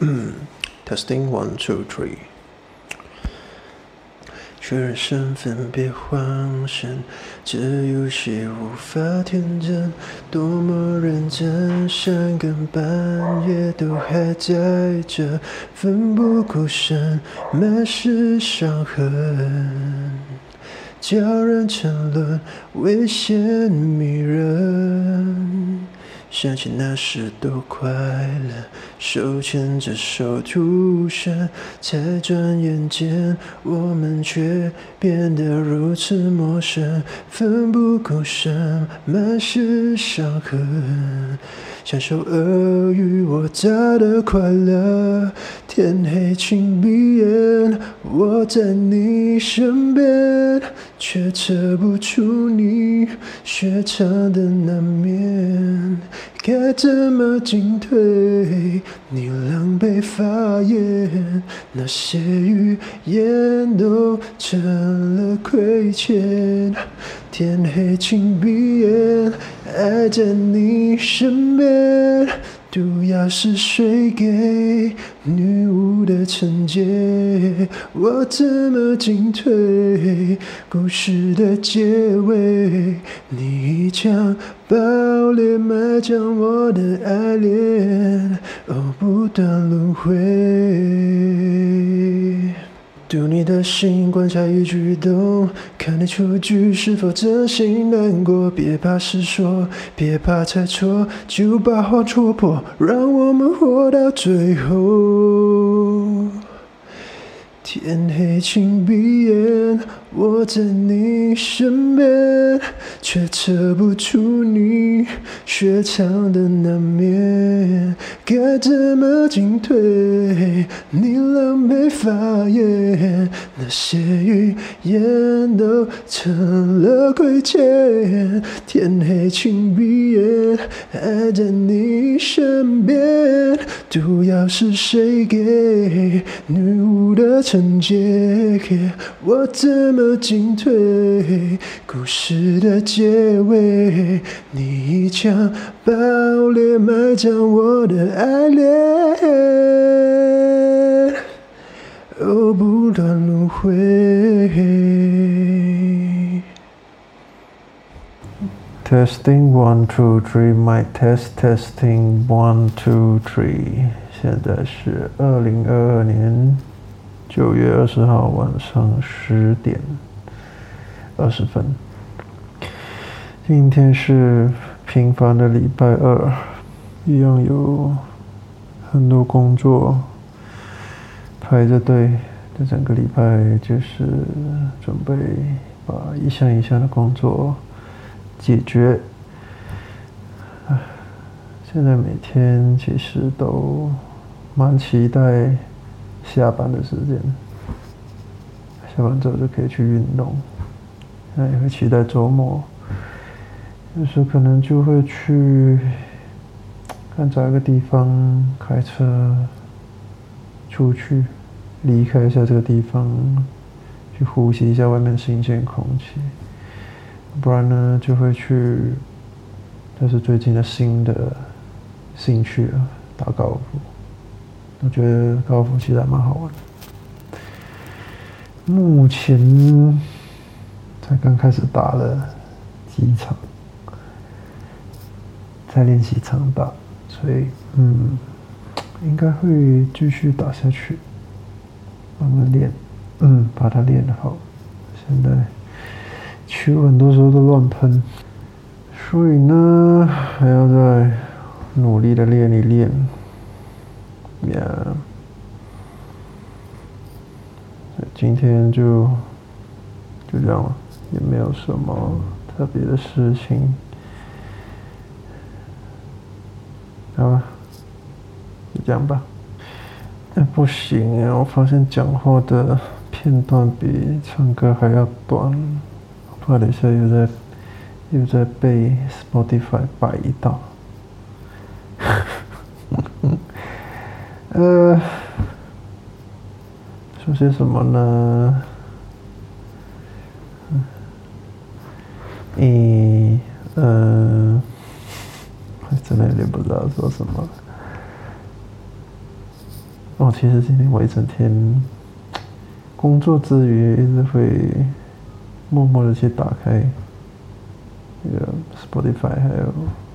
Testing one two three。确认身份，别慌神，这游戏无法天真，多么认真，三更半夜都还在这，奋不顾身，满是伤痕，叫人沉沦，危险迷人。想起那时多快乐，手牵着手出生，才转眼间我们却变得如此陌生，奋不顾身，满是伤痕，享受尔虞我诈的快乐。天黑请闭眼，我在你身边，却扯不出你雪藏的那面。该怎么进退？你狼狈发言，那些语言都成了亏欠。天黑请闭眼，爱在你身边。毒药是谁给女巫的惩戒？我怎么进退？故事的结尾，你一枪爆裂，埋葬我的爱恋，哦，不断轮回。读你的心，观察一举一动，看你出局是否真心难过。别怕失说，别怕猜错，就把话戳破，让我们活到最后。天黑请闭眼，我在你身边，却测不出你雪藏的那面。该怎么进退？你狼狈发言，那些语言都成了亏欠。天黑请闭眼，爱在你身边。毒药是谁给女巫的惩戒？我怎么进退？故事的结尾，你一枪爆裂，埋葬我的爱恋，哦，不断轮回。Testing one two three, my test testing one two three。现在是二零二二年九月二十号晚上十点二十分。今天是平凡的礼拜二，一样有很多工作排着队。这整个礼拜就是准备把一项一项的工作。解决。现在每天其实都蛮期待下班的时间，下班之后就可以去运动。那也会期待周末，有时候可能就会去 看找一个地方开车出去，离开一下这个地方，去呼吸一下外面新鲜空气。不然呢，就会去，这是最近的新的兴趣啊，打高尔夫。我觉得高尔夫其实还蛮好玩的。目前才刚开始打了几场，在练习场打，所以嗯，应该会继续打下去，慢慢练，嗯，把它练好。现在。球很多时候都乱喷，所以呢，还要再努力的练一练。Yeah，，今天就就这样了，也没有什么特别的事情。好吧，就这样吧。哎，不行啊！我发现讲话的片段比唱歌还要短。怕等一下又在又在被 Spotify 摆一道，呃，说些什么呢？嗯，嗯，真的有点不知道说什么。哦，其实今天我一整天工作之余，一直会默默的去打开那个 Spotify 还有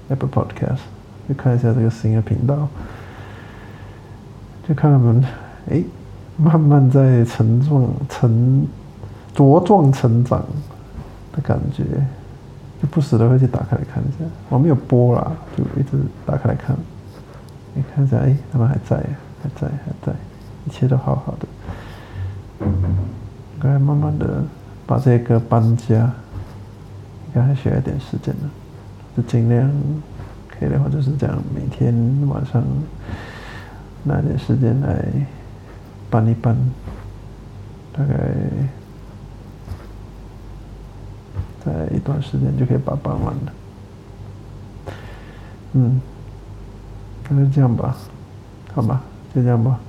Apple Podcast，去看一下这个新的频道，就看他们哎慢慢在成壮成茁壮成长的感觉。就不时的会去打开来看一下，我没有播啦，就一直打开来看。你看一下，哎，他们还在，还在，还在，一切都好好的。应该慢慢的把这个搬家，应该还需要一点时间的，就尽量可以的话就是这样，每天晚上拿点时间来搬一搬，大概。在一段时间就可以把搬完了。嗯，那就这样吧，好吧，就这样吧。